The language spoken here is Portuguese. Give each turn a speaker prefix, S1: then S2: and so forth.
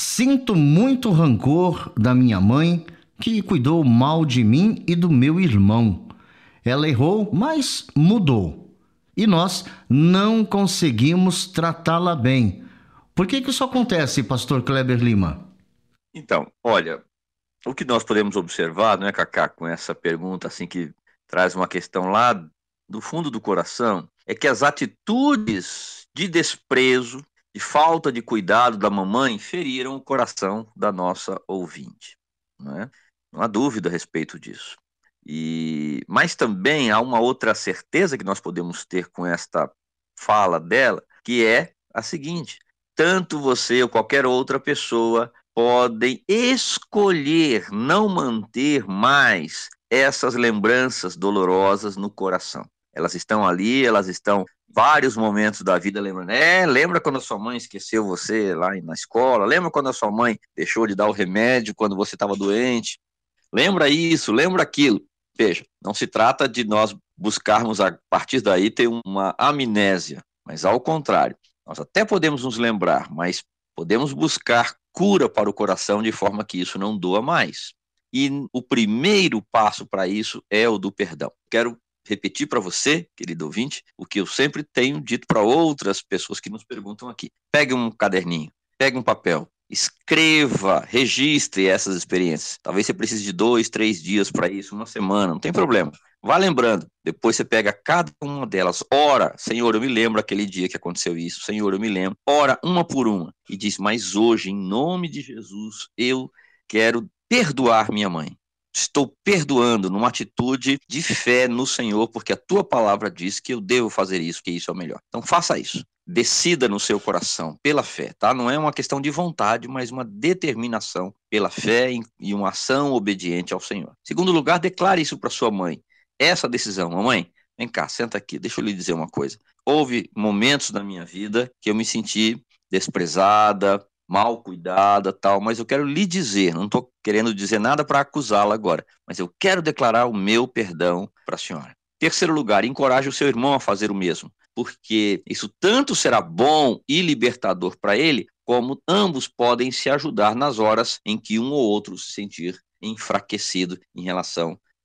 S1: Sinto muito rancor da minha mãe, que cuidou mal de mim e do meu irmão. Ela errou, mas mudou. E nós não conseguimos tratá-la bem. Por que, que isso acontece, pastor Kleber Lima?
S2: Então, olha, o que nós podemos observar, não é, Cacá, com essa pergunta assim que traz uma questão lá do fundo do coração, é que as atitudes de desprezo, de falta de cuidado da mamãe feriram o coração da nossa ouvinte. Não, é? não há dúvida a respeito disso. E, mas também há uma outra certeza que nós podemos ter com esta fala dela, que é a seguinte: tanto você ou qualquer outra pessoa podem escolher não manter mais essas lembranças dolorosas no coração. Elas estão ali, elas estão vários momentos da vida lembrando. É, lembra quando a sua mãe esqueceu você lá na escola? Lembra quando a sua mãe deixou de dar o remédio quando você estava doente? Lembra isso, lembra aquilo. Veja, não se trata de nós buscarmos a partir daí ter uma amnésia, mas ao contrário, nós até podemos nos lembrar, mas podemos buscar cura para o coração de forma que isso não doa mais. E o primeiro passo para isso é o do perdão. Quero repetir para você, querido ouvinte, o que eu sempre tenho dito para outras pessoas que nos perguntam aqui. Pegue um caderninho, pegue um papel, escreva, registre essas experiências. Talvez você precise de dois, três dias para isso, uma semana, não tem problema. Vá lembrando, depois você pega cada uma delas, ora, Senhor, eu me lembro aquele dia que aconteceu isso, Senhor, eu me lembro, ora uma por uma, e diz, mas hoje, em nome de Jesus, eu quero perdoar minha mãe estou perdoando numa atitude de fé no Senhor, porque a tua palavra diz que eu devo fazer isso, que isso é o melhor. Então faça isso. Decida no seu coração pela fé, tá? Não é uma questão de vontade, mas uma determinação pela fé e uma ação obediente ao Senhor. Segundo lugar, declare isso para sua mãe. Essa decisão, mamãe, vem cá, senta aqui, deixa eu lhe dizer uma coisa. Houve momentos na minha vida que eu me senti desprezada, mal cuidada, tal, mas eu quero lhe dizer, não estou querendo dizer nada para acusá-la agora, mas eu quero declarar o meu perdão para a senhora. Terceiro lugar, encoraje o seu irmão a fazer o mesmo, porque isso tanto será bom e libertador para ele, como ambos podem se ajudar nas horas em que um ou outro se sentir enfraquecido em relação